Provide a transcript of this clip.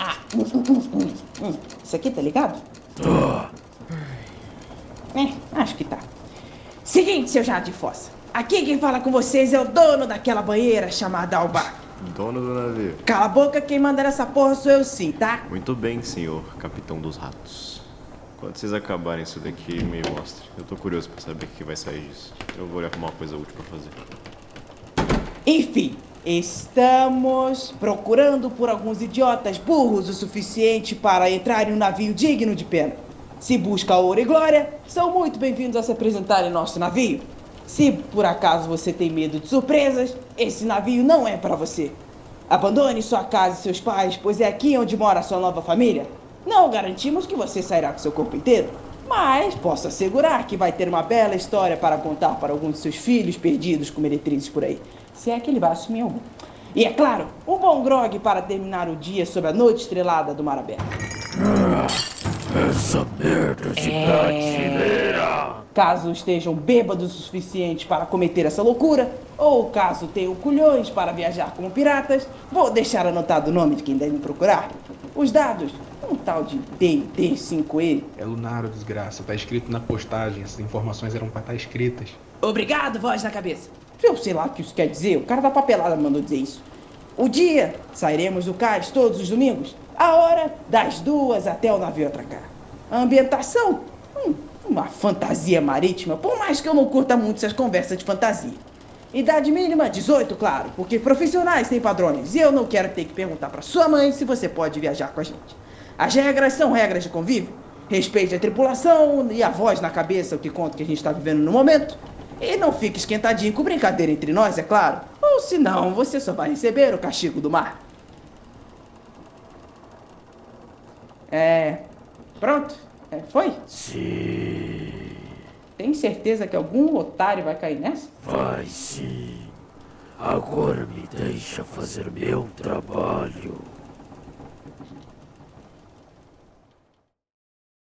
Ah, isso aqui tá ligado? Tá. É, acho que tá. Seguinte, seu Jardim de Fossa. Aqui quem fala com vocês é o dono daquela banheira chamada Alba. Dono do navio. Cala a boca, quem manda nessa porra sou eu sim, tá? Muito bem, senhor capitão dos ratos. Quando vocês acabarem isso daqui, me mostre. Eu tô curioso pra saber o que vai sair disso. Eu vou arrumar uma coisa útil pra fazer. Enfim, estamos procurando por alguns idiotas burros o suficiente para entrar em um navio digno de pena. Se busca ouro e glória, são muito bem-vindos a se apresentar em nosso navio. Se por acaso você tem medo de surpresas, esse navio não é para você. Abandone sua casa e seus pais, pois é aqui onde mora sua nova família. Não garantimos que você sairá com seu corpo inteiro, mas posso assegurar que vai ter uma bela história para contar para alguns de seus filhos perdidos com meretrizes por aí. Se é que ele vai assumir algum. E é claro, um bom grog para terminar o dia sob a noite estrelada do mar aberto. Essa merda de brasileira! Caso estejam bêbados o suficiente para cometer essa loucura, ou caso tenham culhões para viajar como piratas, vou deixar anotado o nome de quem deve procurar. Os dados, um tal de D5E. É Lunaro, desgraça. Tá escrito na postagem. Essas informações eram pra estar escritas. Obrigado, voz na cabeça. Eu sei lá o que isso quer dizer, o cara da papelada mandou dizer isso. O dia, sairemos do cais todos os domingos. A hora, das duas até o navio atracar. A ambientação, hum, uma fantasia marítima, por mais que eu não curta muito essas conversas de fantasia. Idade mínima, 18, claro, porque profissionais têm padrões e eu não quero ter que perguntar para sua mãe se você pode viajar com a gente. As regras são regras de convívio. Respeite a tripulação e a voz na cabeça, o que conta que a gente está vivendo no momento. E não fique esquentadinho com brincadeira entre nós, é claro. Ou senão, você só vai receber o castigo do mar. É. Pronto? É, foi? Sim, Tem certeza que algum otário vai cair nessa? vai sim. Agora me deixa fazer meu trabalho.